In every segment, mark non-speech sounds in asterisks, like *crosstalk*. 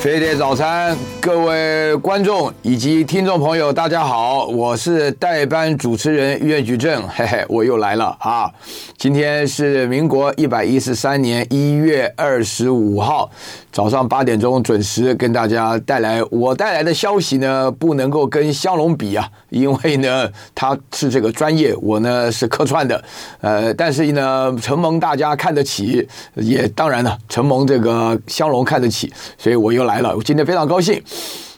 飞碟早餐，各位观众以及听众朋友，大家好，我是代班主持人岳举正，嘿嘿，我又来了啊！今天是民国一百一十三年一月二十五号。早上八点钟准时跟大家带来我带来的消息呢，不能够跟香龙比啊，因为呢他是这个专业，我呢是客串的，呃，但是呢承蒙大家看得起，也当然了承蒙这个香龙看得起，所以我又来我今天非常高兴。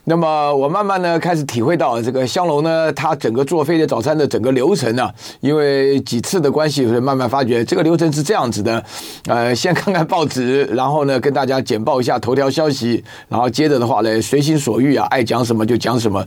那么我慢慢呢开始体会到这个香龙呢，它整个做飞碟早餐的整个流程呢，因为几次的关系，所以慢慢发觉这个流程是这样子的。呃，先看看报纸，然后呢跟大家简报一下头条消息，然后接着的话呢随心所欲啊，爱讲什么就讲什么。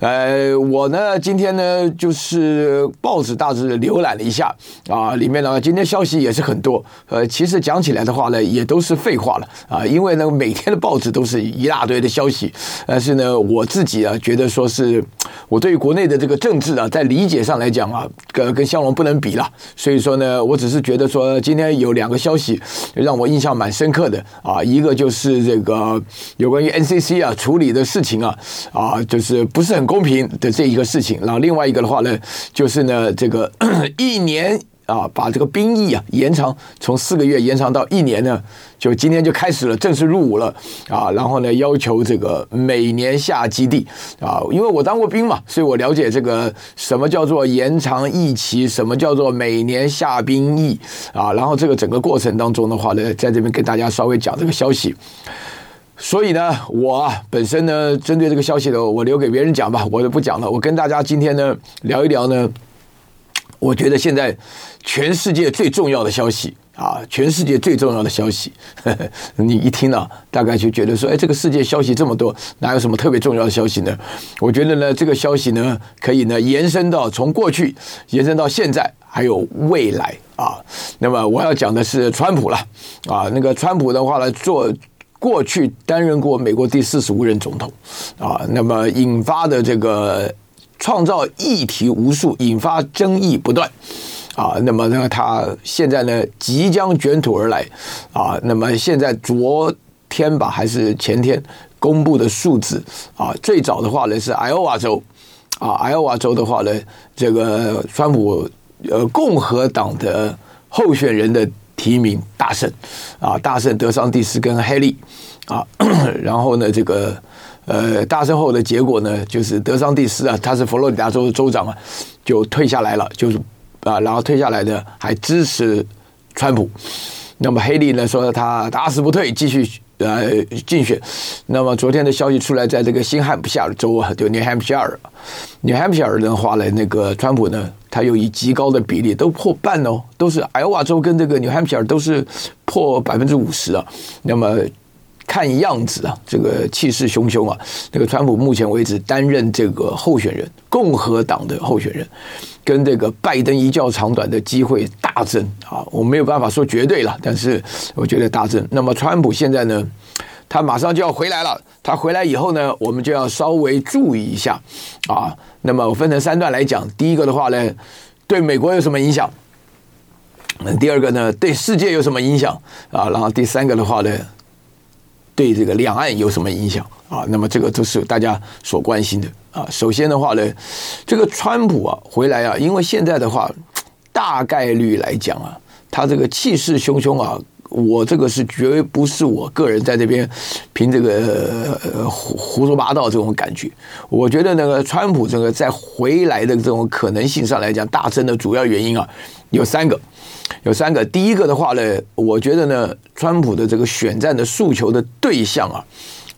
呃，我呢今天呢就是报纸大致浏览了一下啊，里面呢今天消息也是很多。呃，其实讲起来的话呢也都是废话了啊，因为呢每天的报纸都是一大堆的消息，呃是。呢，我自己啊，觉得说是我对于国内的这个政治啊，在理解上来讲啊，跟跟香龙不能比了。所以说呢，我只是觉得说，今天有两个消息让我印象蛮深刻的啊，一个就是这个有关于 NCC 啊处理的事情啊，啊，就是不是很公平的这一个事情。然后另外一个的话呢，就是呢这个 *coughs* 一年。啊，把这个兵役啊延长，从四个月延长到一年呢，就今天就开始了，正式入伍了啊。然后呢，要求这个每年下基地啊，因为我当过兵嘛，所以我了解这个什么叫做延长役期，什么叫做每年下兵役啊。然后这个整个过程当中的话呢，在这边跟大家稍微讲这个消息。所以呢，我本身呢，针对这个消息呢，我留给别人讲吧，我就不讲了。我跟大家今天呢聊一聊呢。我觉得现在全世界最重要的消息啊，全世界最重要的消息，呵 *laughs* 呵你一听啊，大概就觉得说，哎，这个世界消息这么多，哪有什么特别重要的消息呢？我觉得呢，这个消息呢，可以呢延伸到从过去延伸到现在，还有未来啊。那么我要讲的是川普了啊，那个川普的话呢，做过去担任过美国第四十五任总统啊，那么引发的这个。创造议题无数，引发争议不断，啊，那么呢，他现在呢即将卷土而来，啊，那么现在昨天吧还是前天公布的数字，啊，最早的话呢是爱奥瓦州，啊，爱奥瓦州的话呢，这个川普呃共和党的候选人的提名大胜，啊，大胜德桑蒂斯跟黑利，啊，*coughs* 然后呢这个。呃，大胜后的结果呢，就是德桑蒂斯啊，他是佛罗里达州的州长啊，就退下来了，就是啊，然后退下来的还支持川普。那么黑利呢说他打死不退，继续呃竞选。那么昨天的消息出来，在这个新罕布夏尔州啊，就 New Hampshire，New Hampshire 的话呢，那个川普呢，他又以极高的比例都破半哦，都是爱奥瓦州跟这个 New Hampshire 都是破百分之五十啊。那么。看样子啊，这个气势汹汹啊，这个川普目前为止担任这个候选人，共和党的候选人，跟这个拜登一较长短的机会大增啊！我没有办法说绝对了，但是我觉得大增。那么川普现在呢，他马上就要回来了，他回来以后呢，我们就要稍微注意一下啊。那么我分成三段来讲，第一个的话呢，对美国有什么影响？第二个呢，对世界有什么影响啊？然后第三个的话呢？对这个两岸有什么影响啊？那么这个都是大家所关心的啊。首先的话呢，这个川普啊回来啊，因为现在的话，大概率来讲啊，他这个气势汹汹啊，我这个是绝不是我个人在这边凭这个胡胡说八道这种感觉。我觉得那个川普这个在回来的这种可能性上来讲，大增的主要原因啊有三个。有三个，第一个的话呢，我觉得呢，川普的这个选战的诉求的对象啊，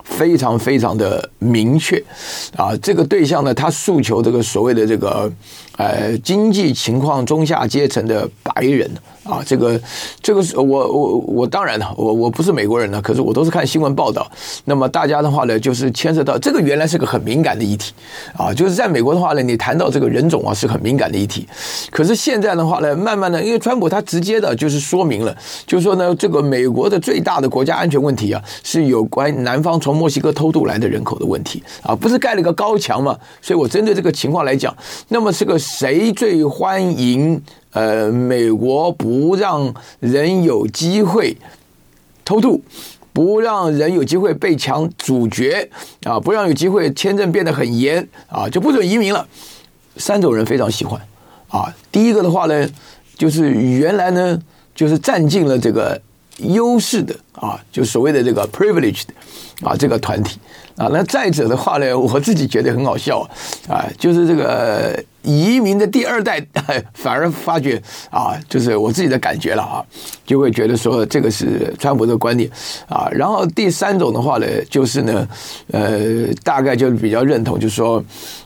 非常非常的明确。啊，这个对象呢，他诉求这个所谓的这个呃经济情况中下阶层的白人。啊，这个这个是我我我当然了，我我不是美国人呢，可是我都是看新闻报道。那么大家的话呢，就是牵涉到这个原来是个很敏感的议题啊，就是在美国的话呢，你谈到这个人种啊是很敏感的议题。可是现在的话呢，慢慢的，因为川普他直接的就是说明了，就是说呢，这个美国的最大的国家安全问题啊，是有关南方从墨西哥偷渡来的人口的问题啊，不是盖了个高墙嘛？所以我针对这个情况来讲，那么这个谁最欢迎？呃，美国不让人有机会偷渡，不让人有机会被抢主角啊，不让有机会签证变得很严啊，就不准移民了。三种人非常喜欢啊。第一个的话呢，就是原来呢，就是占尽了这个优势的啊，就所谓的这个 privileged 啊这个团体啊。那再者的话呢，我自己觉得很好笑啊，就是这个。移民的第二代 *laughs* 反而发觉啊，就是我自己的感觉了啊，就会觉得说这个是川普的观点啊。然后第三种的话呢，就是呢，呃，大概就比较认同，就是说，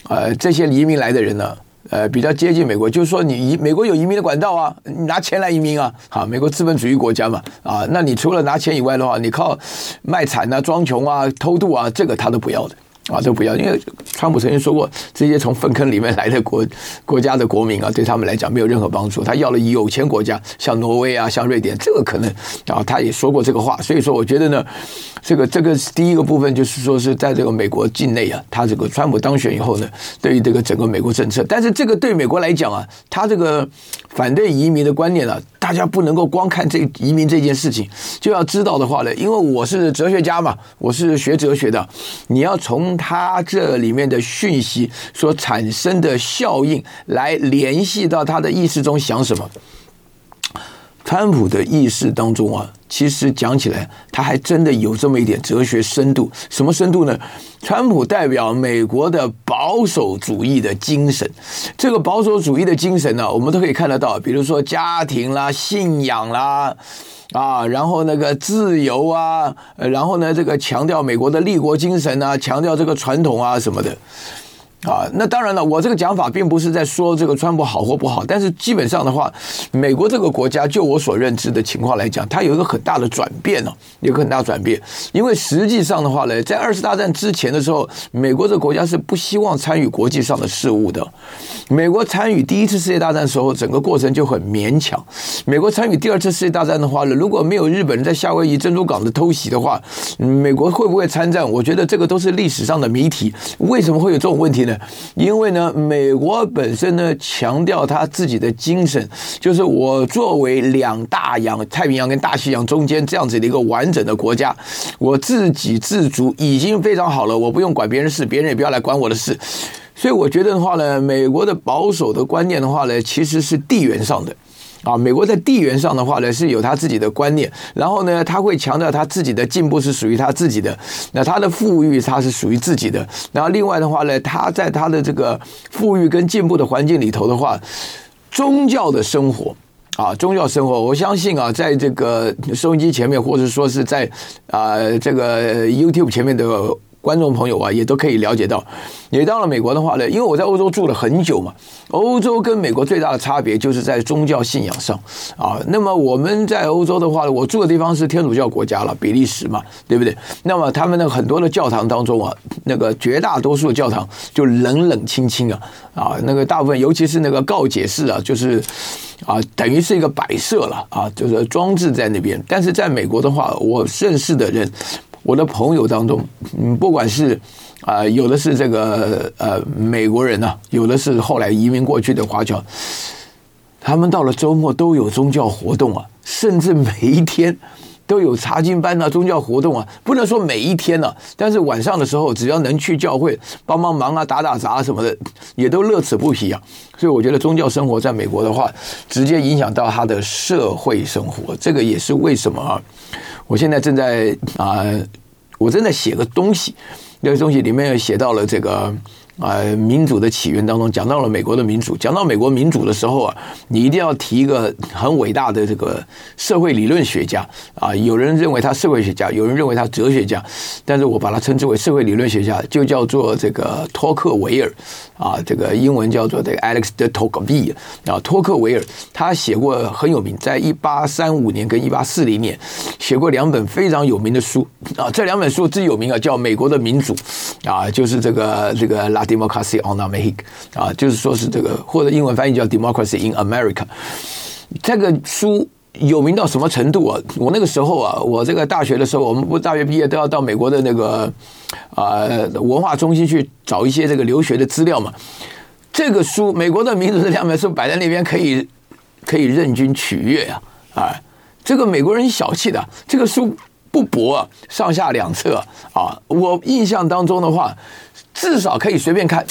呃，这些移民来的人呢，呃，比较接近美国，就是说你移美国有移民的管道啊，你拿钱来移民啊，好，美国资本主义国家嘛，啊，那你除了拿钱以外的话，你靠卖惨啊、装穷啊、偷渡啊，这个他都不要的。啊，都不要，因为川普曾经说过，这些从粪坑里面来的国国家的国民啊，对他们来讲没有任何帮助。他要了有钱国家，像挪威啊，像瑞典，这个可能啊，他也说过这个话。所以说，我觉得呢，这个这个第一个部分就是说是在这个美国境内啊，他这个川普当选以后呢，对于这个整个美国政策，但是这个对美国来讲啊，他这个反对移民的观念啊，大家不能够光看这移民这件事情，就要知道的话呢，因为我是哲学家嘛，我是学哲学的，你要从他这里面的讯息所产生的效应来联系到他的意识中想什么？川普的意识当中啊，其实讲起来，他还真的有这么一点哲学深度。什么深度呢？川普代表美国的保守主义的精神。这个保守主义的精神呢，我们都可以看得到，比如说家庭啦、信仰啦。啊，然后那个自由啊，然后呢，这个强调美国的立国精神啊，强调这个传统啊什么的。啊，那当然了，我这个讲法并不是在说这个川普好或不好，但是基本上的话，美国这个国家就我所认知的情况来讲，它有一个很大的转变呢，有个很大转变。因为实际上的话呢，在二次大战之前的时候，美国这个国家是不希望参与国际上的事务的。美国参与第一次世界大战的时候，整个过程就很勉强。美国参与第二次世界大战的话呢，如果没有日本人在夏威夷珍珠港的偷袭的话，美国会不会参战？我觉得这个都是历史上的谜题。为什么会有这种问题？因为呢，美国本身呢强调他自己的精神，就是我作为两大洋，太平洋跟大西洋中间这样子的一个完整的国家，我自给自足已经非常好了，我不用管别人事，别人也不要来管我的事。所以我觉得的话呢，美国的保守的观念的话呢，其实是地缘上的。啊，美国在地缘上的话呢，是有他自己的观念，然后呢，他会强调他自己的进步是属于他自己的，那他的富裕他是属于自己的，然后另外的话呢，他在他的这个富裕跟进步的环境里头的话，宗教的生活啊，宗教生活，我相信啊，在这个收音机前面，或者说是在啊这个 YouTube 前面的。观众朋友啊，也都可以了解到，也到了美国的话呢，因为我在欧洲住了很久嘛，欧洲跟美国最大的差别就是在宗教信仰上啊。那么我们在欧洲的话呢，我住的地方是天主教国家了，比利时嘛，对不对？那么他们的很多的教堂当中啊，那个绝大多数的教堂就冷冷清清啊，啊，那个大部分尤其是那个告解室啊，就是啊，等于是一个摆设了啊，就是装置在那边。但是在美国的话，我认识的人。我的朋友当中，嗯，不管是啊、有的是这个呃美国人呐、啊，有的是后来移民过去的华侨，他们到了周末都有宗教活动啊，甚至每一天都有查经班啊，宗教活动啊，不能说每一天呢、啊，但是晚上的时候，只要能去教会帮帮忙啊，打打杂什么的，也都乐此不疲啊。所以我觉得宗教生活在美国的话，直接影响到他的社会生活，这个也是为什么啊。我现在正在啊、我正在写个东西，那个东西里面写到了这个。啊，民主的起源当中讲到了美国的民主，讲到美国民主的时候啊，你一定要提一个很伟大的这个社会理论学家啊。有人认为他社会学家，有人认为他哲学家，但是我把他称之为社会理论学家，就叫做这个托克维尔啊，这个英文叫做这个 Alex de Tocqueville 啊，托克维尔他写过很有名，在一八三五年跟一八四零年写过两本非常有名的书啊，这两本书最有名啊，叫《美国的民主》啊，就是这个这个拉。Democracy on America 啊，就是说是这个，或者英文翻译叫 Democracy in America。这个书有名到什么程度啊？我那个时候啊，我这个大学的时候，我们不大学毕业都要到美国的那个啊文化中心去找一些这个留学的资料嘛。这个书《美国的民主》这两本书摆在那边，可以可以任君取悦啊！啊，这个美国人小气的，这个书。不薄啊，上下两册啊。我印象当中的话，至少可以随便看。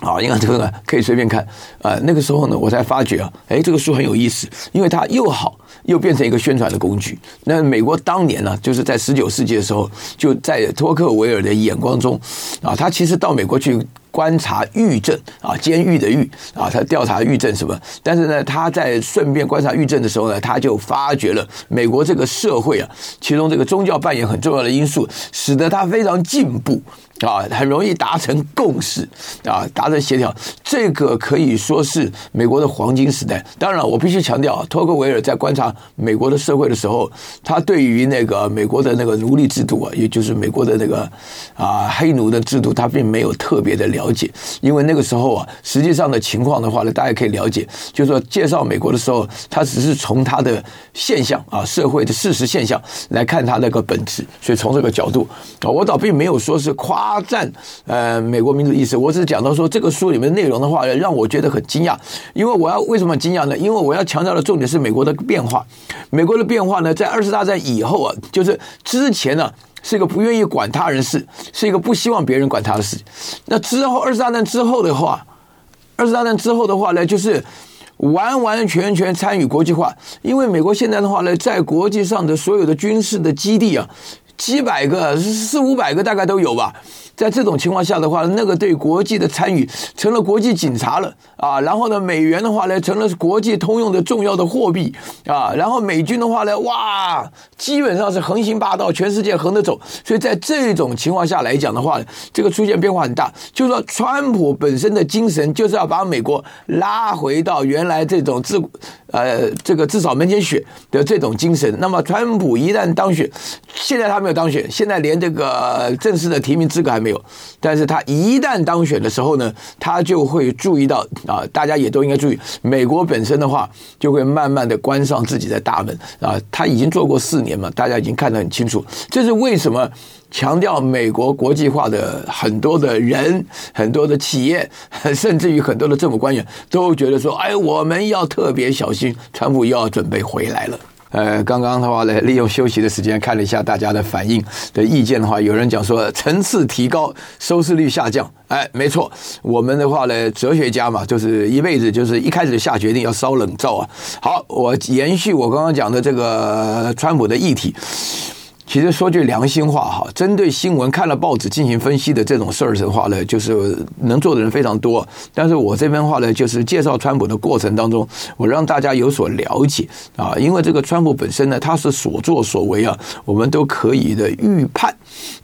啊，你看这个可以随便看啊、那个时候呢，我才发觉啊，哎，这个书很有意思，因为它又好，又变成一个宣传的工具。那美国当年呢，就是在十九世纪的时候，就在托克维尔的眼光中啊，他其实到美国去。观察狱政啊，监狱的狱啊，他调查狱政什么？但是呢，他在顺便观察狱政的时候呢，他就发觉了美国这个社会啊，其中这个宗教扮演很重要的因素，使得他非常进步啊，很容易达成共识啊，达成协调。这个可以说是美国的黄金时代。当然，我必须强调，托克维尔在观察美国的社会的时候，他对于那个美国的那个奴隶制度啊，也就是美国的那个啊黑奴的制度，他并没有特别的了。了解，因为那个时候啊，实际上的情况的话呢，大家可以了解，就是说介绍美国的时候，他只是从他的现象啊，社会的事实现象来看他那个本质，所以从这个角度啊，我倒并没有说是夸赞呃美国民主意识，我只是讲到说这个书里面内容的话呢，让我觉得很惊讶，因为我要为什么惊讶呢？因为我要强调的重点是美国的变化，美国的变化呢，在二次大战以后啊，就是之前呢。是一个不愿意管他人事，是一个不希望别人管他的事。那之后，二次大战之后的话，二次大战之后的话呢，就是完完全全参与国际化。因为美国现在的话呢，在国际上的所有的军事的基地啊，几百个、四五百个大概都有吧。在这种情况下的话，那个对国际的参与成了国际警察了啊。然后呢，美元的话呢，成了国际通用的重要的货币啊。然后美军的话呢，哇，基本上是横行霸道，全世界横着走。所以在这种情况下来讲的话，这个出现变化很大。就是说，川普本身的精神就是要把美国拉回到原来这种自呃这个至少门前雪的这种精神。那么，川普一旦当选，现在他没有当选，现在连这个正式的提名资格还没有。但是他一旦当选的时候呢，他就会注意到啊，大家也都应该注意，美国本身的话就会慢慢的关上自己的大门啊。他已经做过四年嘛，大家已经看得很清楚。这是为什么强调美国国际化的很多的人、很多的企业，甚至于很多的政府官员都觉得说，哎，我们要特别小心，川普又要准备回来了。呃，刚刚的话呢，利用休息的时间看了一下大家的反应的意见的话，有人讲说层次提高，收视率下降。哎，没错，我们的话呢，哲学家嘛，就是一辈子就是一开始下决定要烧冷灶啊。好，我延续我刚刚讲的这个川普的议题。其实说句良心话哈，针对新闻看了报纸进行分析的这种事儿的话呢，就是能做的人非常多。但是我这边话呢，就是介绍川普的过程当中，我让大家有所了解啊。因为这个川普本身呢，他是所作所为啊，我们都可以的预判。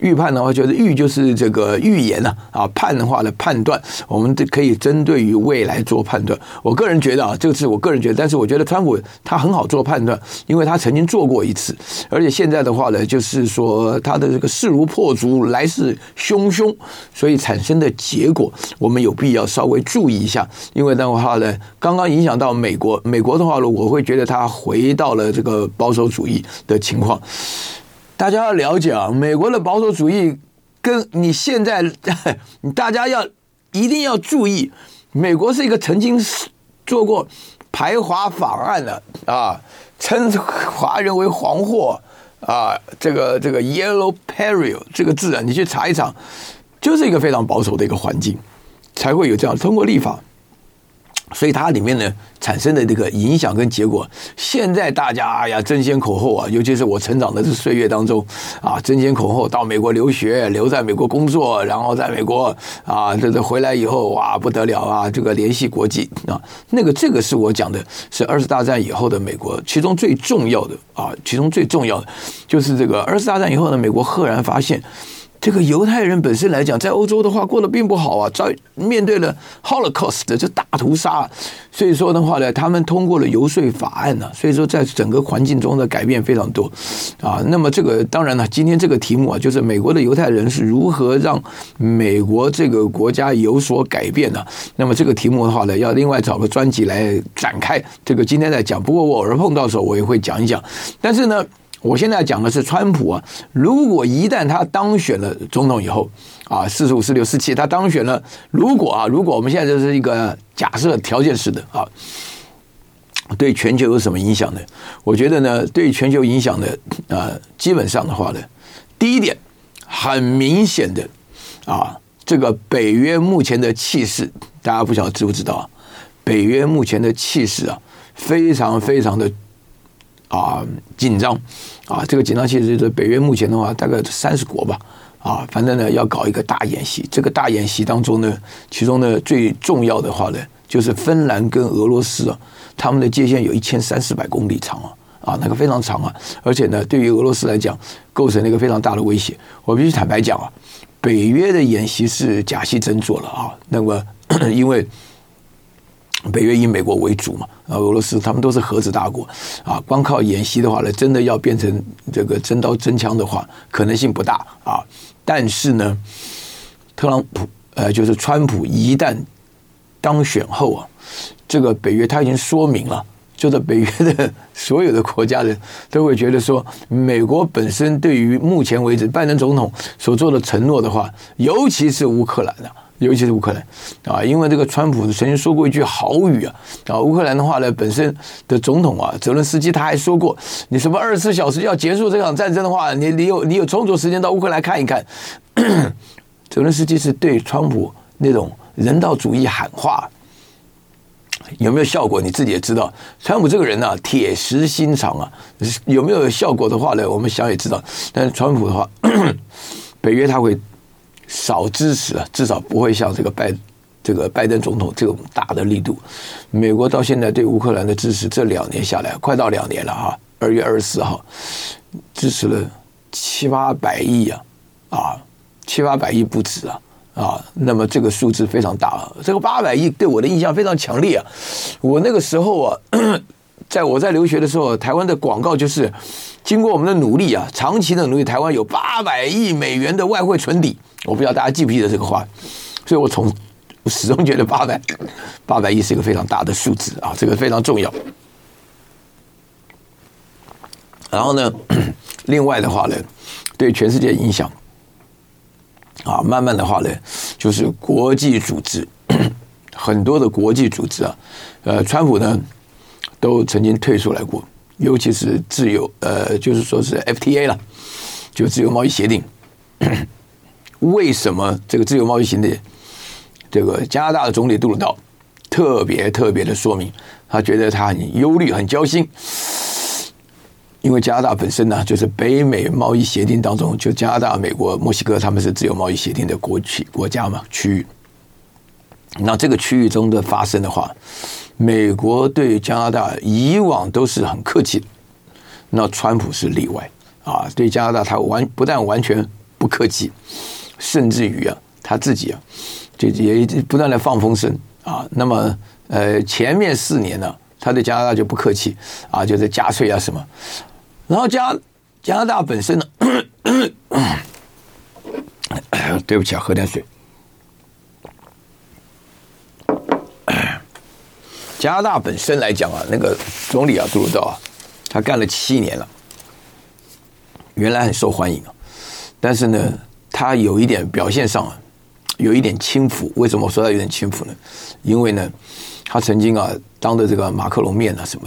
预判的话，就是预就是这个预言呐啊，判的话呢判断，我们都可以针对于未来做判断。我个人觉得啊，这个是我个人觉得，但是我觉得川普他很好做判断，因为他曾经做过一次，而且现在的话呢。就是说，他的这个势如破竹，来势汹汹，所以产生的结果，我们有必要稍微注意一下。因为的话呢，刚刚影响到美国，美国的话呢，我会觉得他回到了这个保守主义的情况。大家要了解啊，美国的保守主义跟你现在，*laughs* 大家要一定要注意，美国是一个曾经做过排华法案的啊，称华人为黄祸。啊，这个这个 yellow peril 这个字啊，你去查一查，就是一个非常保守的一个环境，才会有这样通过立法。所以它里面呢产生的这个影响跟结果，现在大家哎呀争先恐后啊，尤其是我成长的这岁月当中啊，争先恐后到美国留学，留在美国工作，然后在美国啊，这这回来以后哇不得了啊，这个联系国际啊，那个这个是我讲的是二次大战以后的美国，其中最重要的啊，其中最重要的就是这个二次大战以后呢，美国赫然发现。这个犹太人本身来讲，在欧洲的话过得并不好啊，在面对了 Holocaust 的这大屠杀，所以说的话呢，他们通过了游说法案呢，所以说在整个环境中的改变非常多啊。那么这个当然了，今天这个题目啊，就是美国的犹太人是如何让美国这个国家有所改变呢？那么这个题目的话呢，要另外找个专辑来展开。这个今天在讲，不过我偶尔碰到的时候，我也会讲一讲。但是呢。我现在讲的是川普啊，如果一旦他当选了总统以后啊，四十五、四六、四七，他当选了，如果啊，如果我们现在这是一个假设条件式的啊，对全球有什么影响呢？我觉得呢，对全球影响的啊、基本上的话呢，第一点很明显的啊，这个北约目前的气势，大家不晓得知不知道啊？北约目前的气势啊，非常非常的啊紧张啊，这个紧张其实就是北约目前的话，大概三十国吧啊，反正呢要搞一个大演习，这个大演习当中呢，其中呢最重要的话呢，就是芬兰跟俄罗斯啊。他们的界限有一千三四百公里长啊，啊，那个非常长啊，而且呢，对于俄罗斯来讲，构成了一个非常大的威胁。我必须坦白讲啊，北约的演习是假戏真做了啊。那么，*clears throat* 因为北约以美国为主嘛，啊，俄罗斯他们都是核子大国啊，光靠演习的话呢，真的要变成这个真刀真枪的话，可能性不大啊。但是呢，特朗普呃，就是川普一旦当选后啊。这个北约他已经说明了，就是北约的所有的国家人都会觉得说，美国本身对于目前为止拜登总统所做的承诺的话，尤其是乌克兰的，尤其是乌克兰啊，因为这个川普曾经说过一句豪语啊，啊，乌克兰的话呢，本身的总统啊，泽伦斯基他还说过，你什么二十四小时要结束这场战争的话，你你有你有充足时间到乌克兰看一看，*clears throat* 泽伦斯基是对川普那种人道主义喊话。有没有效果？你自己也知道，川普这个人呢、啊，铁石心肠啊，有没有效果的话呢？我们想也知道。但是川普的话，*coughs* 北约他会少支持啊，至少不会像这个拜这个拜登总统这种大的力度。美国到现在对乌克兰的支持，这两年下来，快到两年了哈。二月二十四号支持了七八百亿啊，啊，七八百亿不止啊。啊，那么这个数字非常大啊，这个八百亿对我的印象非常强烈啊。我那个时候啊，*coughs* 在我在留学的时候，台湾的广告就是经过我们的努力啊，长期的努力，台湾有八百亿美元的外汇存底。我不知道大家记不记得这个话，所以我从我始终觉得八百八百亿是一个非常大的数字啊，这个非常重要。然后呢，*clears throat* 另外的话呢，对全世界影响。啊，慢慢的话呢，就是国际组织，*clears throat* 很多的国际组织啊，呃，川普呢都曾经退出来过，尤其是自由，呃，就是说是 FTA 了，就自由贸易协定。*coughs* 为什么这个自由贸易协定，这个加拿大的总理杜鲁道特别特别的说明，他觉得他很忧虑，很焦心。因为加拿大本身呢，就是北美贸易协定当中，就加拿大、美国、墨西哥，他们是自由贸易协定的国区国家嘛，区域。那这个区域中的发生的话，美国对加拿大以往都是很客气的，那川普是例外啊，对加拿大他完不但完全不客气，甚至于啊，他自己啊，就也不断的放风声啊。那么呃，前面四年呢，他对加拿大就不客气啊，就是加税啊什么。然后加加拿大本身呢，*coughs* 对不起啊，喝点水。加拿大本身来讲啊，那个总理啊，杜鲁道啊，他干了七年了，原来很受欢迎啊，但是呢，他有一点表现上啊，有一点轻浮。为什么我说他有点轻浮呢？因为呢，他曾经啊，当着这个马克龙面啊什么。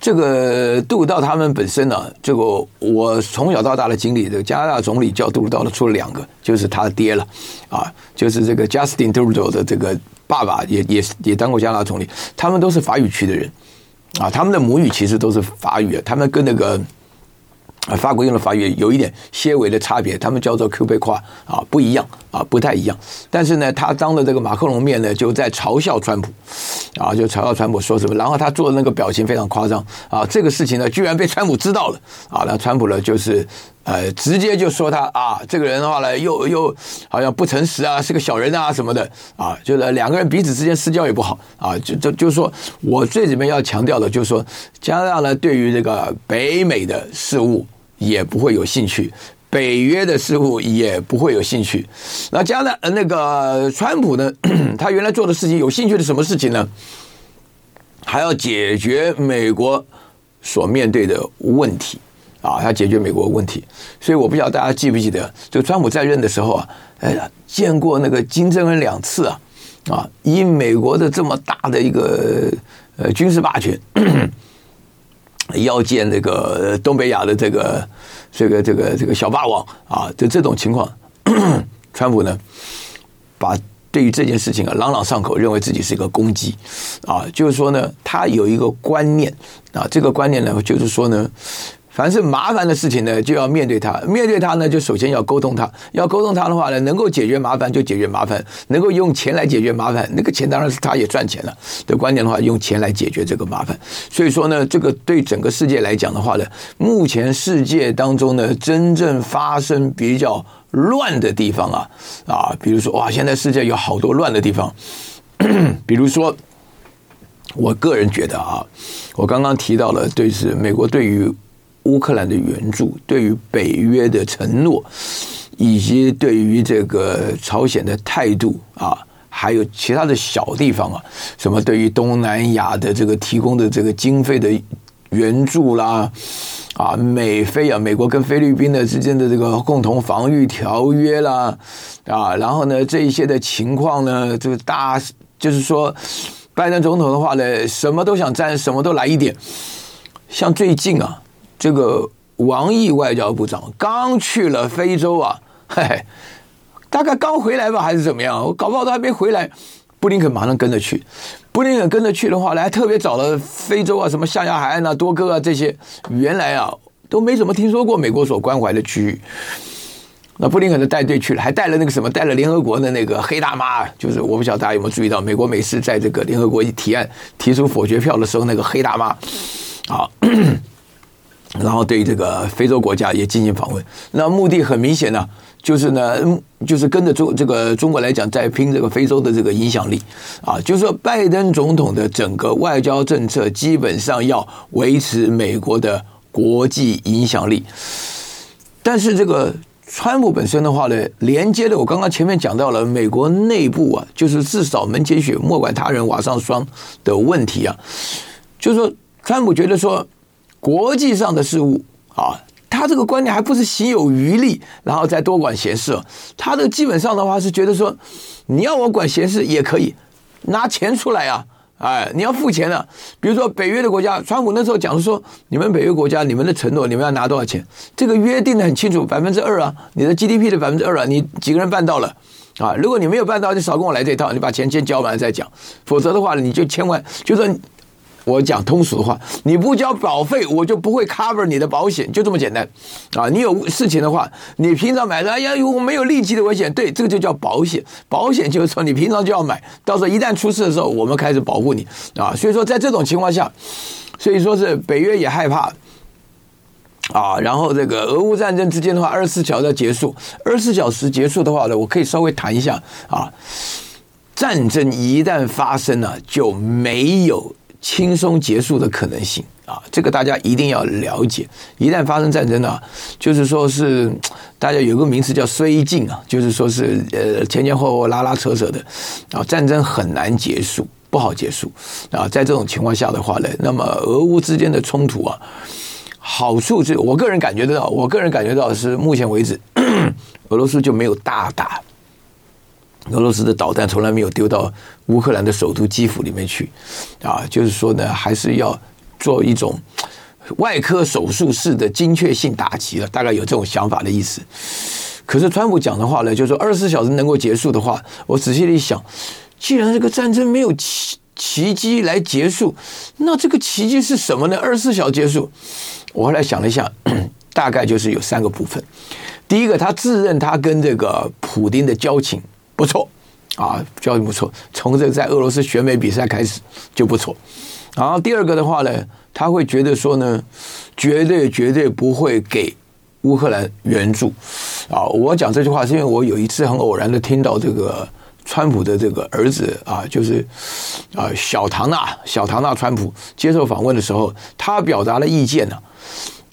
这个杜鲁道他们本身呢、这个我从小到大的经历，这个加拿大总理叫杜鲁道的出了两个，就是他爹了，啊，就是这个 Justin Trudeau 的这个爸爸也也也当过加拿大总理，他们都是法语区的人，啊，他们的母语其实都是法语，他们跟那个。法国用的法语有一点些微的差别，他们叫做 Québécois 啊，不一样啊，不太一样。但是呢，他当着这个马克龙面呢，就在嘲笑川普，啊，就嘲笑川普说什么，然后他做的那个表情非常夸张啊，这个事情呢，居然被川普知道了啊，那川普呢，就是呃，直接就说他啊，这个人的话呢，又又好像不诚实啊，是个小人啊什么的啊，就是两个人彼此之间私交也不好啊，就就就是说我这里面要强调的，就是说加拿大呢，对于这个北美的事务。也不会有兴趣，北约的事务也不会有兴趣。那加拿大那个川普呢？他原来做的事情有兴趣的什么事情呢？还要解决美国所面对的问题啊，他解决美国问题。所以我不知道大家记不记得，就川普在任的时候啊，哎呀，见过那个金正恩两次啊，啊，以美国的这么大的一个。呃军事霸权，*clears throat* 要见这个东北亚的这个这个这个这个小霸王啊就这种情况，*clears throat* 川普呢把。对于这件事情啊，朗朗上口，认为自己是一个攻击，啊，就是说呢，他有一个观念啊，这个观念呢，就是说呢，凡是麻烦的事情呢，就要面对它，面对它呢，就首先要沟通它，要沟通它的话呢，能够解决麻烦就解决麻烦，能够用钱来解决麻烦，那个钱当然是他也赚钱了的观点的话，用钱来解决这个麻烦。所以说呢，这个对整个世界来讲的话呢，目前世界当中呢，真正发生比较。乱的地方啊啊，比如说哇，现在世界有好多乱的地方，*coughs* 比如说，我个人觉得啊，我刚刚提到了，对是美国对于乌克兰的援助，对于北约的承诺，以及对于这个朝鲜的态度啊，还有其他的小地方啊，什么对于东南亚的这个提供的这个经费的援助啦。啊，美菲啊，美国跟菲律宾的之间的这个共同防御条约啦，啊，然后呢，这一些的情况呢，就是大，就是说，拜登总统的话呢，什么都想沾，什么都来一点。像最近啊，这个王毅外交部长刚去了非洲啊，*laughs* 嘿嘿，大概刚回来吧，还是怎么样？我搞不好都还没回来。布林肯马上跟着去，布林肯跟着去的话呢，还特别找了非洲啊，什么象牙海岸啊、多哥啊这些，原来啊都没怎么听说过美国所关怀的区域。那布林肯就带队去了，还带了那个什么，带了联合国的那个黑大妈，就是我不晓得大家有没有注意到，美国每次在这个联合国一提案提出否决票的时候，那个黑大妈啊，然后对这个非洲国家也进行访问，那目的很明显呢、就是呢，就是跟着中这个中国来讲，在拼这个非洲的这个影响力啊。就是说，拜登总统的整个外交政策基本上要维持美国的国际影响力。但是这个川普本身的话呢，连接的我刚刚前面讲到了美国内部啊，就是自扫门前雪，莫管他人瓦上霜的问题啊。就是说，川普觉得说，国际上的事务啊。他这个观念还不是行有余力，然后再多管闲事。他这个基本上的话是觉得说，你要我管闲事也可以，拿钱出来啊，哎，你要付钱啊。比如说北约的国家，川普那时候讲说，你们北约国家，你们的承诺，你们要拿多少钱？这个约定的很清楚，百分之二啊，你的 GDP 的百分之二啊，你几个人办到了啊？如果你没有办到，就少跟我来这套，你把钱先交完再讲，否则的话，你就千万就说。我讲通俗的话，你不交保费，我就不会 cover 你的保险，就这么简单啊！你有事情的话，你平常买的，哎呀，我没有立即的危险，对，这个就叫保险。保险就是说你平常就要买，到时候一旦出事的时候，我们开始保护你啊。所以说，在这种情况下，所以说是北约也害怕啊。然后这个俄乌战争之间的话，二十四小时结束，二十四小时结束的话呢，我可以稍微谈一下啊。战争一旦发生了，就没有。轻松结束的可能性啊，这个大家一定要了解。一旦发生战争呢，就是说是大家有个名词叫“绥靖”啊，就是说是呃前前后后拉拉扯扯的啊，战争很难结束，不好结束啊。在这种情况下的话呢，那么俄乌之间的冲突啊，好处是我个人感觉得到，我个人感觉到是目前为止，*clears throat* 俄罗斯就没有大打。俄罗斯的导弹从来没有丢到乌克兰的首都基辅里面去，啊，就是说呢，还是要做一种外科手术式的精确性打击了，大概有这种想法的意思。可是川普讲的话呢，就是说二十四小时能够结束的话，我仔细的一想，既然这个战争没有奇奇迹来结束，那这个奇迹是什么呢？二十四小时结束，我后来想了一下，*clears throat* 大概就是有三个部分。第一个，他自认他跟这个普丁的交情。不错，啊，交情不错。从这个在俄罗斯选美比赛开始就不错。然后第二个的话呢，他会觉得说呢，绝对绝对不会给乌克兰援助。啊，我讲这句话是因为我有一次很偶然的听到这个川普的这个儿子啊，就是啊小唐纳小唐纳川普接受访问的时候，他表达了意见呢、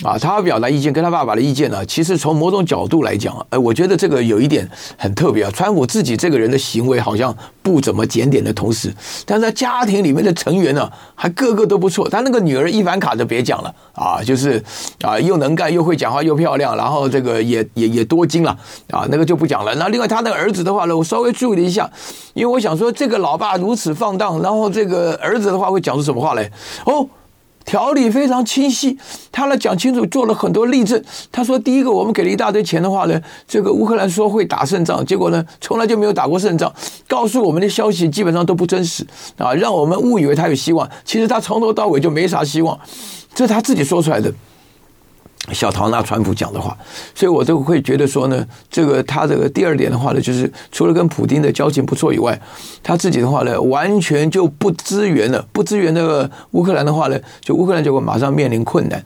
啊，他表达意见跟他爸爸的意见呢，其实从某种角度来讲，呃，我觉得这个有一点很特别啊。川普自己这个人的行为好像不怎么检点的同时，但是他家庭里面的成员呢，还个个都不错。他那个女儿伊凡卡就别讲了啊，就是啊，又能干又会讲话又漂亮，然后这个也也也多金了啊，那个就不讲了。那另外他那个儿子的话呢，我稍微注意了一下，因为我想说这个老爸如此放荡，然后这个儿子的话会讲出什么话来？哦。条理非常清晰，他来讲清楚，做了很多例证。他说：“第一个，我们给了一大堆钱的话呢，这个乌克兰说会打胜仗，结果呢，从来就没有打过胜仗。告诉我们的消息基本上都不真实啊，让我们误以为他有希望，其实他从头到尾就没啥希望，这是他自己说出来的。”小唐纳川普讲的话，所以我都会觉得说呢，这个他这个第二点的话呢，就是除了跟普京的交情不错以外，他自己的话呢，完全就不支援了，不支援那个乌克兰的话呢，就乌克兰就会马上面临困难。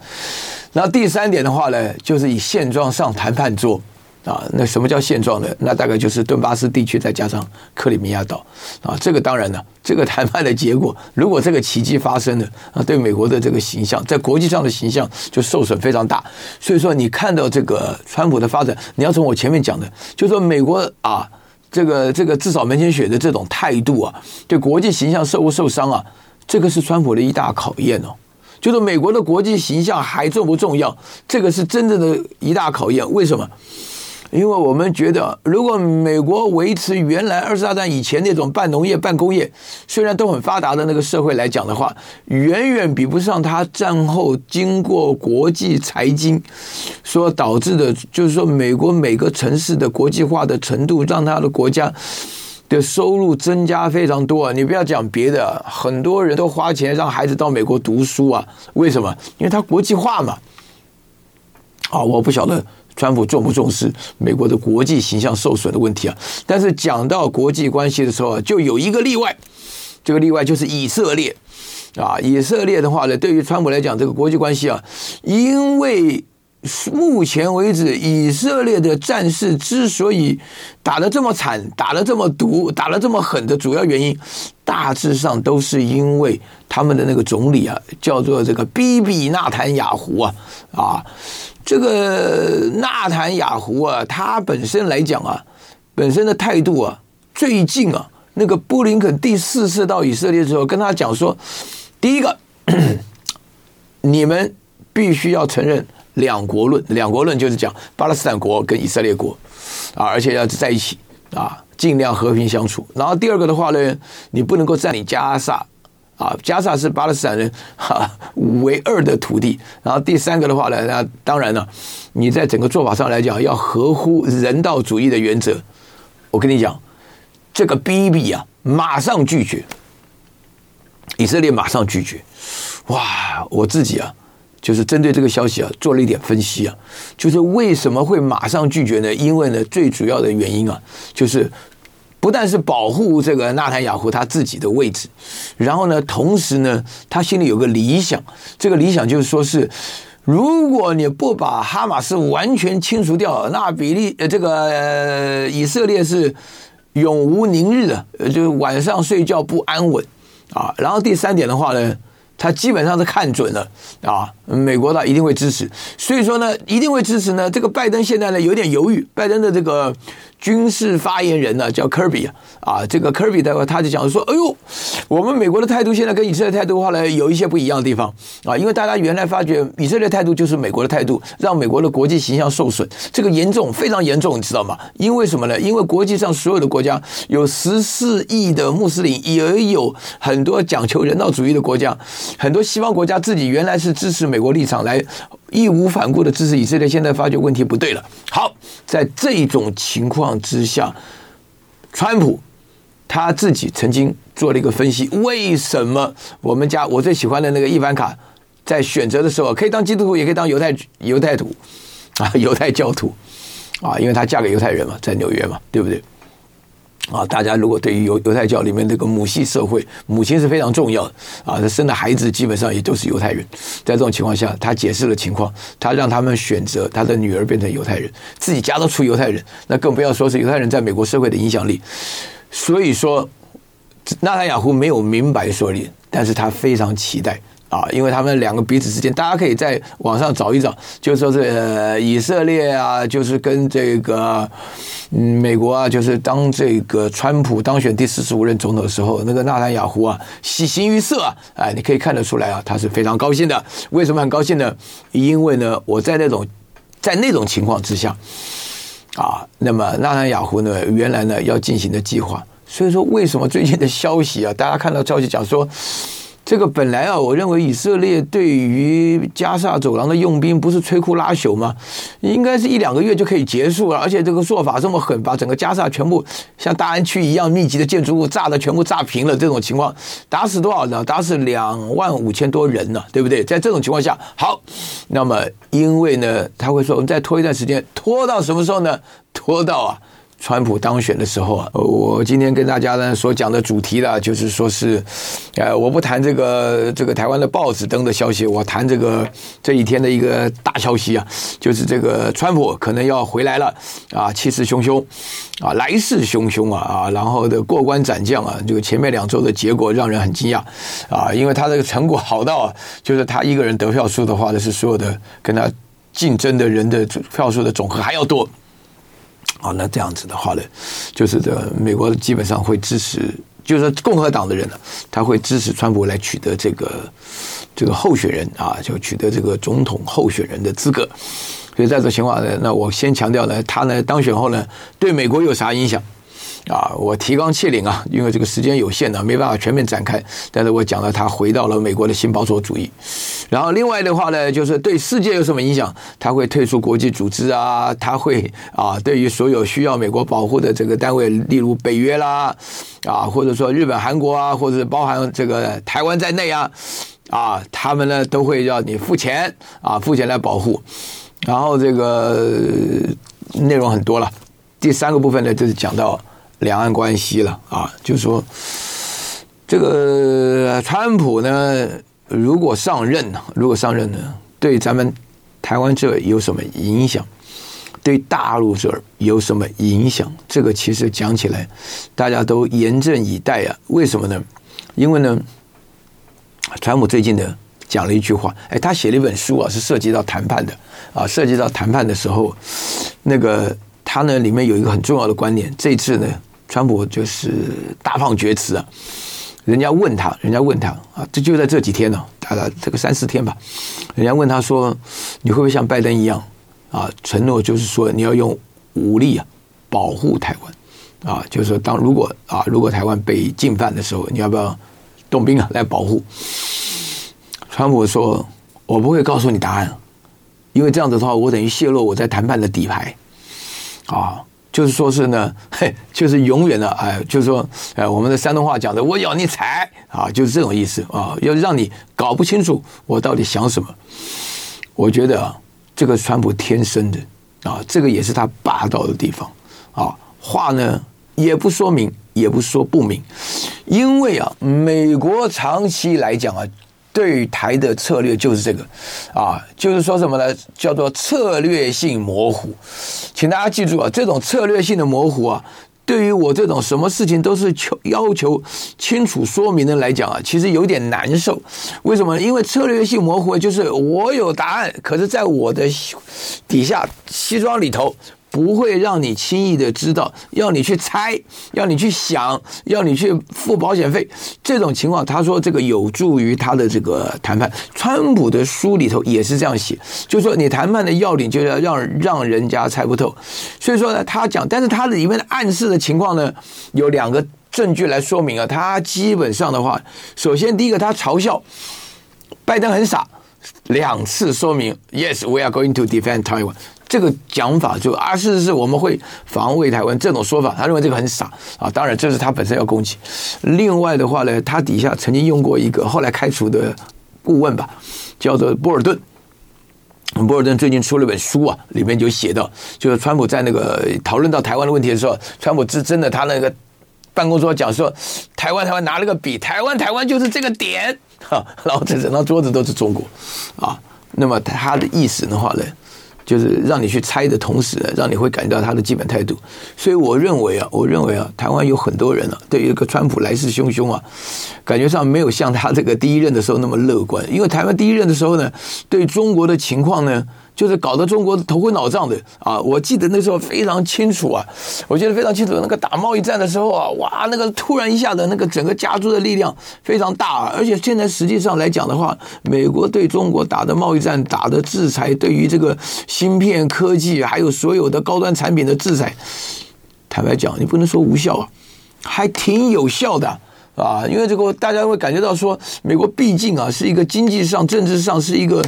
然后第三点的话呢，就是以现状上谈判桌。啊，那什么叫现状呢？那大概就是顿巴斯地区再加上克里米亚岛啊。这个当然了，这个谈判的结果，如果这个奇迹发生了啊，对美国的这个形象，在国际上的形象就受损非常大。所以说，你看到这个川普的发展，你要从我前面讲的，就说美国啊，这个这个至少门前雪的这种态度啊，对国际形象受不受伤啊？这个是川普的一大考验哦。就是美国的国际形象还重不重要？这个是真正的一大考验。为什么？因为我们觉得，如果美国维持原来二次大战以前那种半农业半工业，虽然都很发达的那个社会来讲的话，远远比不上它战后经过国际财经所导致的，就是说美国每个城市的国际化的程度，让它的国家的收入增加非常多啊！你不要讲别的，很多人都花钱让孩子到美国读书啊，为什么？因为它国际化嘛。啊，我不晓得。川普重不重视美国的国际形象受损的问题啊？但是讲到国际关系的时候啊，就有一个例外，这个例外就是以色列啊。以色列的话呢，对于川普来讲，这个国际关系啊，因为目前为止，以色列的战事之所以打得这么惨、打得这么毒、打得这么狠的主要原因，大致上都是因为他们的那个总理啊，叫做这个比比纳坦雅胡啊啊。这个纳坦雅胡啊，他本身来讲啊，本身的态度啊，最近啊，那个布林肯第四次到以色列之后，跟他讲说，第一个，*clears throat* 你们必须要承认两国论，两国论就是讲巴勒斯坦国跟以色列国啊，而且要在一起啊，尽量和平相处。然后第二个的话呢，你不能够占领加沙。啊，加萨是巴勒斯坦人哈唯二的土地。然后第三个的话呢，那当然了，你在整个做法上来讲要合乎人道主义的原则。我跟你讲，这个 BB 啊，马上拒绝，以色列马上拒绝。哇，我自己啊，就是针对这个消息啊，做了一点分析啊，就是为什么会马上拒绝呢？因为呢，最主要的原因啊，就是。不但是保护这个纳坦雅胡他自己的位置，然后呢，同时呢，他心里有个理想，这个理想就是说是，如果你不把哈马斯完全清除掉，那比利呃这个以色列是永无宁日的，就是晚上睡觉不安稳啊。然后第三点的话呢，他基本上是看准了啊，美国的一定会支持，所以说呢，一定会支持呢。这个拜登现在呢有点犹豫，拜登的这个。军事发言人呢叫科比啊，啊，这个科比的话，他就讲说，哎呦，我们美国的态度现在跟以色列态度的话呢，有一些不一样的地方啊，因为大家原来发觉以色列态度就是美国的态度，让美国的国际形象受损，这个严重，非常严重，你知道吗？因为什么呢？因为国际上所有的国家有十四亿的穆斯林，也有很多讲求人道主义的国家，很多西方国家自己原来是支持美国立场来。义无反顾的支持以色列，现在发觉问题不对了。好，在这种情况之下，川普他自己曾经做了一个分析：为什么我们家我最喜欢的那个伊凡卡在选择的时候可以当基督徒，也可以当犹太犹太徒啊，犹太教徒啊，因为她嫁给犹太人嘛，在纽约嘛，对不对？啊，大家如果对于犹犹太教里面这个母系社会，母亲是非常重要的啊。他生的孩子基本上也都是犹太人。在这种情况下，他解释了情况，他让他们选择他的女儿变成犹太人，自己家都出犹太人，那更不要说是犹太人在美国社会的影响力。所以说，纳塔雅胡没有明白说理，但是他非常期待啊，因为他们两个彼此之间，大家可以在网上找一找，就说是、呃、以色列啊，就是跟这个嗯美国啊，就是当这个川普当选第四十五任总统的时候，那个纳坦雅胡啊喜形于色啊，哎，你可以看得出来啊，他是非常高兴的。为什么很高兴呢？因为呢，我在那种在那种情况之下啊，那么纳坦雅胡呢，原来呢要进行的计划，所以说为什么最近的消息啊，大家看到消息讲说。这个本来啊，我认为以色列对于加沙走廊的用兵不是摧枯拉朽吗？应该是一两个月就可以结束了，而且这个做法这么狠，把整个加沙全部像大安区一样密集的建筑物炸的全部炸平了，这种情况打死多少呢？打死两万五千多人呢，对不对？在这种情况下，好，那么因为呢，他会说我们再拖一段时间，拖到什么时候呢？拖到啊。川普当选的时候啊，我今天跟大家呢所讲的主题呢，就是说是，呃，我不谈这个这个台湾的报纸登的消息，我谈这个这一天的一个大消息啊，就是这个川普可能要回来了啊，气势汹汹啊，来势汹汹啊啊，然后的过关斩将啊，这个前面两周的结果让人很惊讶啊，因为他这个成果好到，就是他一个人得票数的话呢，是所有的跟他竞争的人的票数的总和还要多。啊，那这样子的话呢，就是这美国基本上会支持，就是共和党的人呢，他会支持川普来取得这个这个候选人啊，就取得这个总统候选人的资格。所以在这情况呢，那我先强调呢，他呢当选后呢，对美国有啥影响？啊，我提纲挈领啊，因为这个时间有限呢，没办法全面展开。但是我讲了，他回到了美国的新保守主义。然后另外的话呢，就是对世界有什么影响？他会退出国际组织啊，他会啊，对于所有需要美国保护的这个单位，例如北约啦，啊，或者说日本、韩国啊，或者包含这个台湾在内啊，啊，他们呢都会要你付钱啊，付钱来保护。然后这个内容很多了。第三个部分呢，就是讲到。两岸关系了啊，就说，这个川普呢，如果上任呢，如果上任呢，对咱们台湾这有什么影响？对大陆这有什么影响？这个其实讲起来，大家都严阵以待啊。为什么呢？因为呢，川普最近呢讲了一句话，哎，他写了一本书啊，是涉及到谈判的啊，涉及到谈判的时候，那个他呢里面有一个很重要的观点，这次呢。川普就是大放厥词啊！人家问他，人家问他啊，这就在这几天呢，大概这个三四天吧。人家问他说：“你会不会像拜登一样啊？承诺就是说你要用武力啊保护台湾啊？就是说当如果啊如果台湾被进犯的时候，你要不要动兵啊来保护？”川普说：“我不会告诉你答案，因为这样子的话，我等于泄露我在谈判的底牌啊。”就是说是呢，*laughs* 嘿，就是永远的哎，就是说，哎，我们的山东话讲的，我要你踩啊，就是这种意思啊，要让你搞不清楚我到底想什么。我觉得啊，这个川普天生的啊，这个也是他霸道的地方啊，话呢也不说明，也不说不明，因为啊，美国长期来讲啊。对台的策略就是这个，啊，就是说什么呢？叫做策略性模糊。请大家记住啊，这种策略性的模糊啊，对于我这种什么事情都是求要求清楚说明的来讲啊，其实有点难受。为什么？因为策略性模糊就是我有答案，可是在我的底下西装里头。不会让你轻易的知道，要你去猜，要你去想，要你去付保险费，这种情况，他说这个有助于他的这个谈判。川普的书里头也是这样写，就说你谈判的要领就要让让人家猜不透。所以说呢，他讲，但是他里面的暗示的情况呢，有两个证据来说明啊。他基本上的话，首先第一个，他嘲笑拜登很傻，两次说明，Yes, we are going to defend Taiwan。这个讲法就啊，是是是，我们会防卫台湾这种说法，他认为这个很傻啊。当然，这是他本身要攻击。另外的话呢，他底下曾经用过一个后来开除的顾问吧，叫做波尔顿。波尔顿最近出了本书啊，里面就写到，就是川普在那个讨论到台湾的问题的时候，川普是真的，他那个办公桌讲说，台湾台湾拿了个笔，台湾台湾就是这个点，哈，然后这整张桌子都是中国啊。那么他的意思的话呢？就是让你去猜的同时，让你会感觉到他的基本态度。所以我认为啊，我认为啊，台湾有很多人啊，对于一个川普来势汹汹啊，感觉上没有像他这个第一任的时候那么乐观。因为台湾第一任的时候呢，对中国的情况呢。就是搞得中国头昏脑胀的啊！我记得那时候非常清楚啊，我记得非常清楚。那个打贸易战的时候啊，哇，那个突然一下子，那个整个加诸的力量非常大。啊而且现在实际上来讲的话，美国对中国打的贸易战、打的制裁，对于这个芯片科技还有所有的高端产品的制裁，坦白讲，你不能说无效啊，还挺有效的。啊因为这个大家会感觉到说，美国毕竟啊是一个经济上、政治上是一个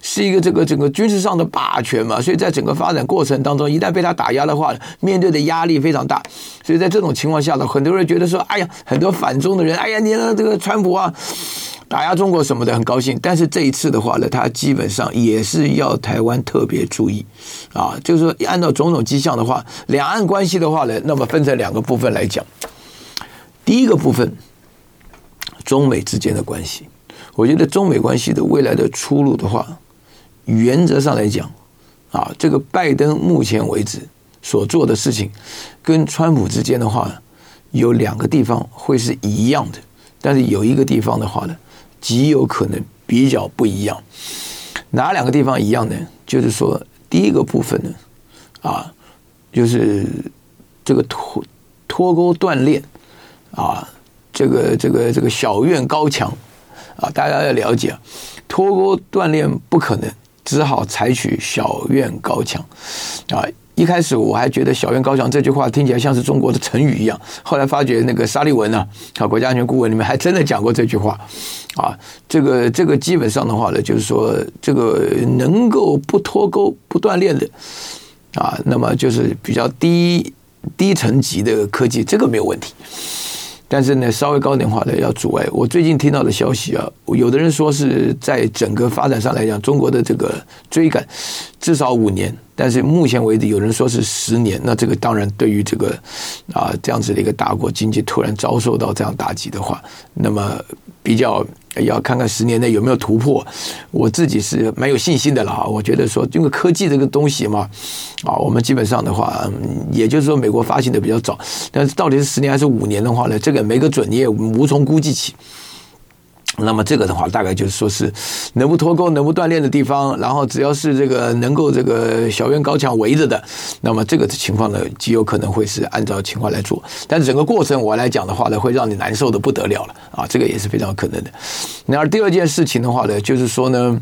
是一个这个整个军事上的霸权嘛，所以在整个发展过程当中，一旦被他打压的话，面对的压力非常大。所以在这种情况下呢，很多人觉得说，哎呀，很多反中的人，哎呀，你看这个川普啊打压中国什么的，很高兴。但是这一次的话呢，他基本上也是要台湾特别注意啊，就是说按照种种迹象的话，两岸关系的话呢，那么分成两个部分来讲。第一个部分，中美之间的关系，我觉得中美关系的未来的出路的话，原则上来讲，啊，这个拜登目前为止所做的事情，跟川普之间的话，有两个地方会是一样的，但是有一个地方的话呢，极有可能比较不一样。哪两个地方一样呢？就是说，第一个部分呢，啊，就是这个脱脱钩断链。啊，这个这个这个小院高墙，啊，大家要了解，脱钩锻炼不可能，只好采取小院高墙。啊，一开始我还觉得“小院高墙”这句话听起来像是中国的成语一样，后来发觉那个沙利文呢，啊，国家安全顾问里面还真的讲过这句话。啊，这个这个基本上的话呢，就是说这个能够不脱钩不锻炼的，啊，那么就是比较低低层级的科技，这个没有问题。但是呢，稍微高点的话呢，要阻碍。我最近听到的消息啊，有的人说是在整个发展上来讲，中国的这个追赶至少五年，但是目前为止有人说是十年。那这个当然对于这个啊这样子的一个大国经济突然遭受到这样打击的话，那么比较。要看看十年内有没有突破，我自己是蛮有信心的了啊！我觉得说，因为科技这个东西嘛，啊，我们基本上的话，也就是说，美国发行的比较早，但是到底是十年还是五年的话呢，这个没个准，你也无从估计起。那么这个的话，大概就是说是能不脱钩、能不锻炼的地方，然后只要是这个能够这个小院高墙围着的，那么这个情况呢，极有可能会是按照情况来做。但是整个过程我来讲的话呢，会让你难受的不得了了啊，这个也是非常可能的。然而第二件事情的话呢，就是说呢。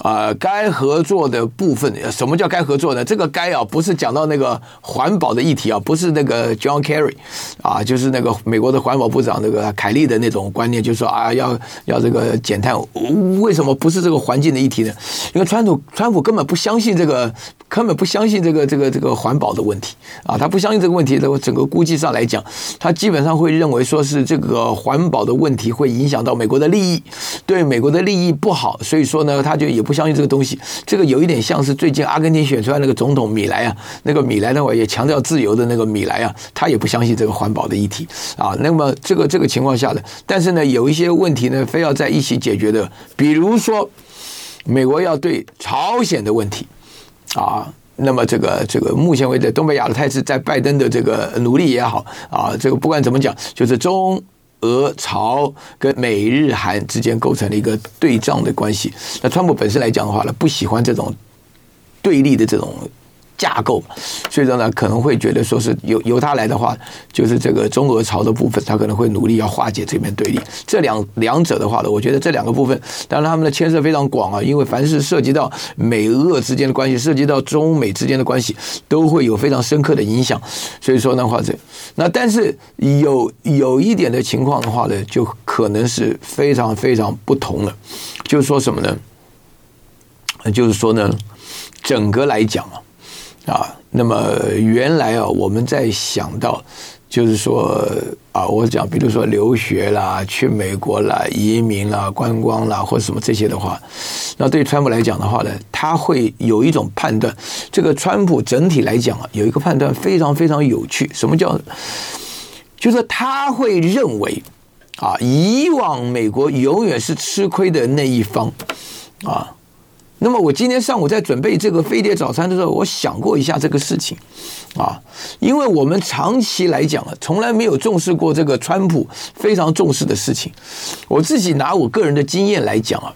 啊，该合作的部分，什么叫该合作呢？这个“该”啊，不是讲到那个环保的议题啊，不是那个 John Kerry 啊，就是那个美国的环保部长那个凯利的那种观念，就是说啊，要要这个减碳。为什么不是这个环境的议题呢？因为川普川普根本不相信这个，根本不相信这个这个这个环保的问题啊，他不相信这个问题。的整个估计上来讲，他基本上会认为说是这个环保的问题会影响到美国的利益，对美国的利益不好，所以说呢，他就也。不相信这个东西，这个有一点像是最近阿根廷选出来那个总统米莱啊，那个米莱的话也强调自由的那个米莱啊，他也不相信这个环保的议题啊。那么这个这个情况下的，但是呢，有一些问题呢，非要在一起解决的，比如说美国要对朝鲜的问题啊，那么这个这个目前为止，东北亚的态势在拜登的这个努力也好啊，这个不管怎么讲，就是中。俄朝跟美日韩之间构成了一个对仗的关系。那川普本身来讲的话呢，不喜欢这种对立的这种架构，所以说呢，可能会觉得说是由由他来的话，就是这个中俄朝的部分，他可能会努力要化解这边对立。这两两者的话呢，我觉得这两个部分，当然他们的牵涉非常广啊，因为凡是涉及到美俄之间的关系，涉及到中美之间的关系，都会有非常深刻的影响。所以说的话，这那但是有有一点的情况的话呢，就可能是非常非常不同了。就是说什么呢？就是说呢，整个来讲啊。啊，那么原来啊，我们在想到，就是说啊，我讲，比如说留学啦、去美国啦、移民啦、观光啦，或者什么这些的话，那对川普来讲的话呢，他会有一种判断。这个川普整体来讲啊，有一个判断非常非常有趣。什么叫？就是他会认为啊，以往美国永远是吃亏的那一方啊。那么我今天上午在准备这个飞碟早餐的时候，我想过一下这个事情，啊，因为我们长期来讲啊，从来没有重视过这个川普非常重视的事情。我自己拿我个人的经验来讲啊，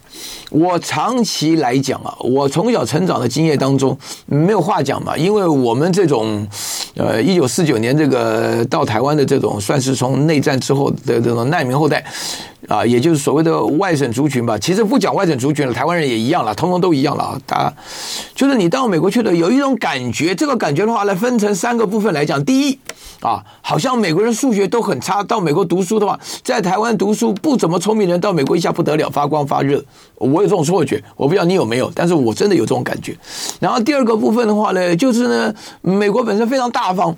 我长期来讲啊，我从小成长的经验当中没有话讲嘛，因为我们这种呃，一九四九年这个到台湾的这种，算是从内战之后的这种难民后代。啊，也就是所谓的外省族群吧，其实不讲外省族群了，台湾人也一样了，通通都一样了啊。他就是你到美国去的，有一种感觉，这个感觉的话呢分成三个部分来讲。第一啊，好像美国人数学都很差，到美国读书的话，在台湾读书不怎么聪明人，到美国一下不得了，发光发热。我有这种错觉，我不知道你有没有，但是我真的有这种感觉。然后第二个部分的话呢，就是呢，美国本身非常大方。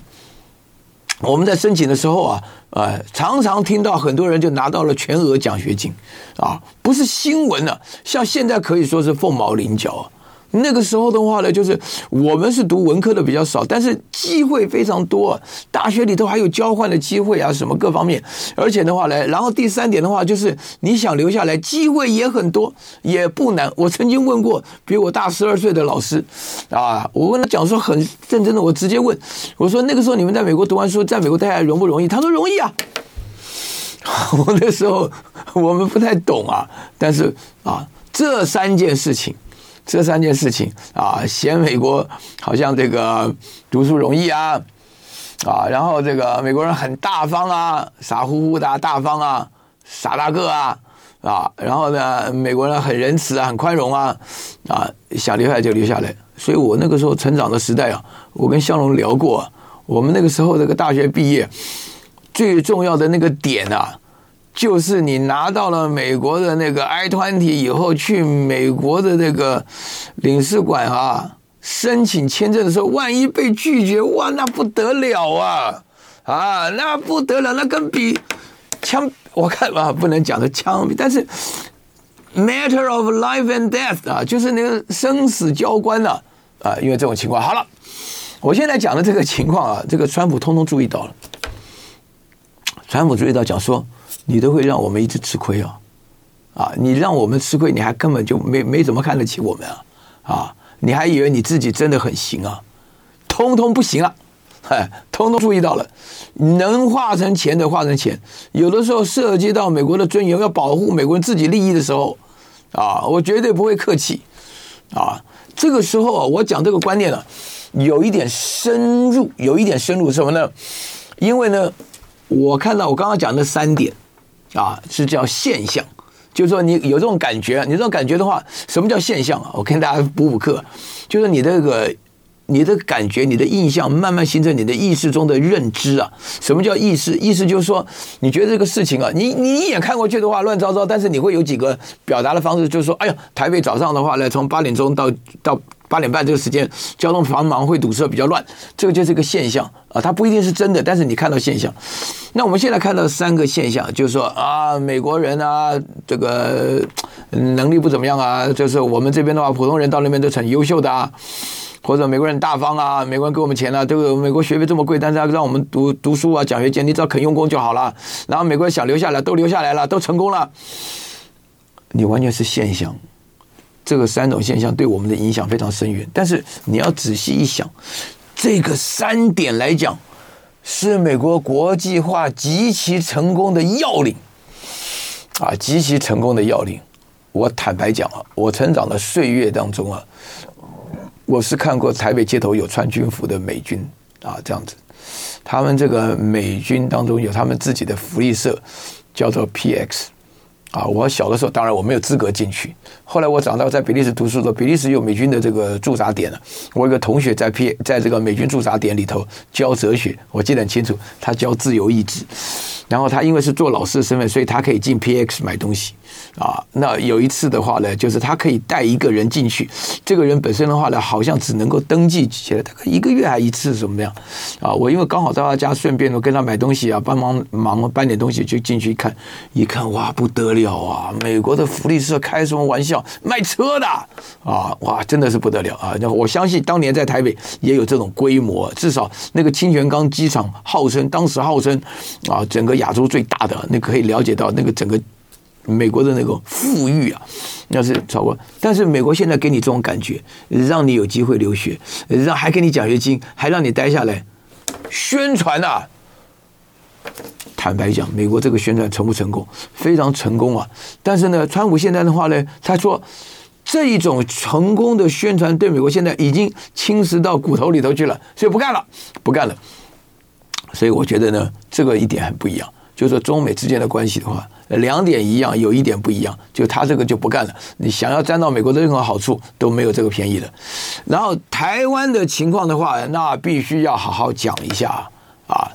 我们在申请的时候啊，呃，常常听到很多人就拿到了全额奖学金，啊，不是新闻啊，像现在可以说是凤毛麟角啊。那个时候的话呢，就是我们是读文科的比较少，但是机会非常多，大学里头还有交换的机会啊，什么各方面，而且的话呢，然后第三点的话就是你想留下来，机会也很多，也不难。我曾经问过比我大十二岁的老师啊，我问他讲说很认真的，我直接问我说那个时候你们在美国读完书，在美国待下容不容易？他说容易啊。*laughs* 我那时候我们不太懂啊，但是啊，这三件事情。这三件事情啊，嫌美国好像这个读书容易啊，啊，然后这个美国人很大方啊，傻乎乎的大，方啊，傻大个啊，啊，然后呢，美国人很仁慈啊，很宽容啊，啊，想留下来就留下来。所以我那个时候成长的时代啊，我跟香龙聊过，我们那个时候这个大学毕业最重要的那个点啊。就是你拿到了美国的那个 I-20 以后，去美国的那个领事馆啊，申请签证的时候，万一被拒绝，哇，那不得了啊！啊，那不得了，那跟比枪，我看啊，不能讲的枪，但是 matter of life and death 啊，就是那个生死交关的啊，啊，因为这种情况。好了，我现在讲的这个情况啊，这个川普通通注意到了，川普注意到讲说。你都会让我们一直吃亏啊，啊！你让我们吃亏，你还根本就没没怎么看得起我们啊，啊！你还以为你自己真的很行啊？通通不行了，*laughs* 哎，通通注意到了，能化成钱的化成钱，有的时候涉及到美国的尊严，要保护美国人自己利益的时候，啊，我绝对不会客气，啊！这个时候啊我讲这个观念呢，有一点深入，有一点深入什么呢？因为呢，我看到我刚刚讲的三点。啊，是叫现象，就是说你有这种感觉，你这种感觉的话，什么叫现象啊？我跟大家补补课，就是你这个你的感觉、你的印象，慢慢形成你的意识中的认知啊。什么叫意识？意识就是说，你觉得这个事情啊，你你一眼看过去的话乱糟糟，但是你会有几个表达的方式，就是说，哎呀，台北早上的话呢，从八点钟到到。八点半这个时间，交通繁忙，会堵车，比较乱，这个就是一个现象啊，它不一定是真的，但是你看到现象。那我们现在看到三个现象，就是说啊，美国人啊，这个能力不怎么样啊，就是我们这边的话，普通人到那边都很优秀的啊，或者美国人大方啊，美国人给我们钱啊，这个美国学费这么贵，但是他让我们读读书啊，奖学金，你只要肯用功就好了。然后美国人想留下来，都留下来了，都成功了，你完全是现象。这个三种现象对我们的影响非常深远，但是你要仔细一想，这个三点来讲，是美国国际化极其成功的要领，啊，极其成功的要领。我坦白讲啊，我成长的岁月当中啊，我是看过台北街头有穿军服的美军啊，这样子，他们这个美军当中有他们自己的福利社，叫做 PX。啊，我小的时候当然我没有资格进去。后来我长大在比利时读书的时候，比利时有美军的这个驻扎点了。我一个同学在 P 在这个美军驻扎点里头教哲学，我记得很清楚，他教自由意志。然后他因为是做老师的身份，所以他可以进 PX 买东西啊。那有一次的话呢，就是他可以带一个人进去，这个人本身的话呢，好像只能够登记起来大概一个月还一次什么样啊？我因为刚好到他家，顺便我跟他买东西啊，帮忙忙搬点东西，就进去一看，一看哇不得了啊！美国的福利社开什么玩笑，卖车的啊！哇，真的是不得了啊！那我相信当年在台北也有这种规模，至少那个清泉岗机场号称当时号称啊整个。亚洲最大的，那可以了解到那个整个美国的那个富裕啊，那是超过。但是美国现在给你这种感觉，让你有机会留学，让还给你奖学金，还让你待下来，宣传啊。坦白讲，美国这个宣传成不成功？非常成功啊！但是呢，川普现在的话呢，他说这一种成功的宣传对美国现在已经侵蚀到骨头里头去了，所以不干了，不干了。所以我觉得呢，这个一点很不一样。就是说中美之间的关系的话，两点一样，有一点不一样，就他这个就不干了。你想要沾到美国的任何好处都没有这个便宜的。然后台湾的情况的话，那必须要好好讲一下啊，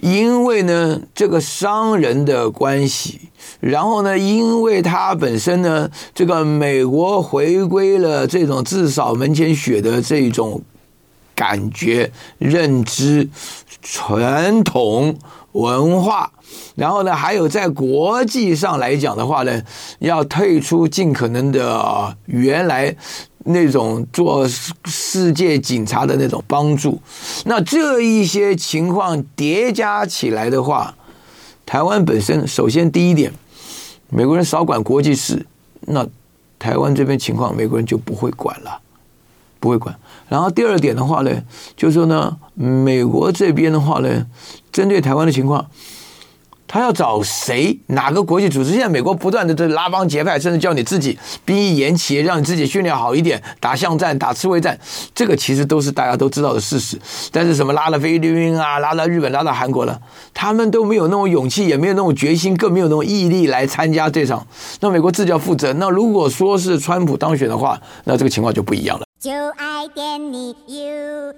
因为呢，这个商人的关系，然后呢，因为他本身呢，这个美国回归了这种自扫门前雪的这种感觉、认知、传统文化。然后呢，还有在国际上来讲的话呢，要退出尽可能的原来那种做世界警察的那种帮助。那这一些情况叠加起来的话，台湾本身首先第一点，美国人少管国际事，那台湾这边情况美国人就不会管了，不会管。然后第二点的话呢，就是说呢，美国这边的话呢，针对台湾的情况。他要找谁？哪个国际组织？现在美国不断的在拉帮结派，甚至叫你自己兵役延期，让你自己训练好一点，打巷战、打刺猬战。这个其实都是大家都知道的事实。但是什么拉了菲律宾啊，拉到日本，拉到韩国了，他们都没有那种勇气，也没有那种决心，更没有那种毅力来参加这场。那美国自己要负责。那如果说是川普当选的话，那这个情况就不一样了。就爱点你 UFO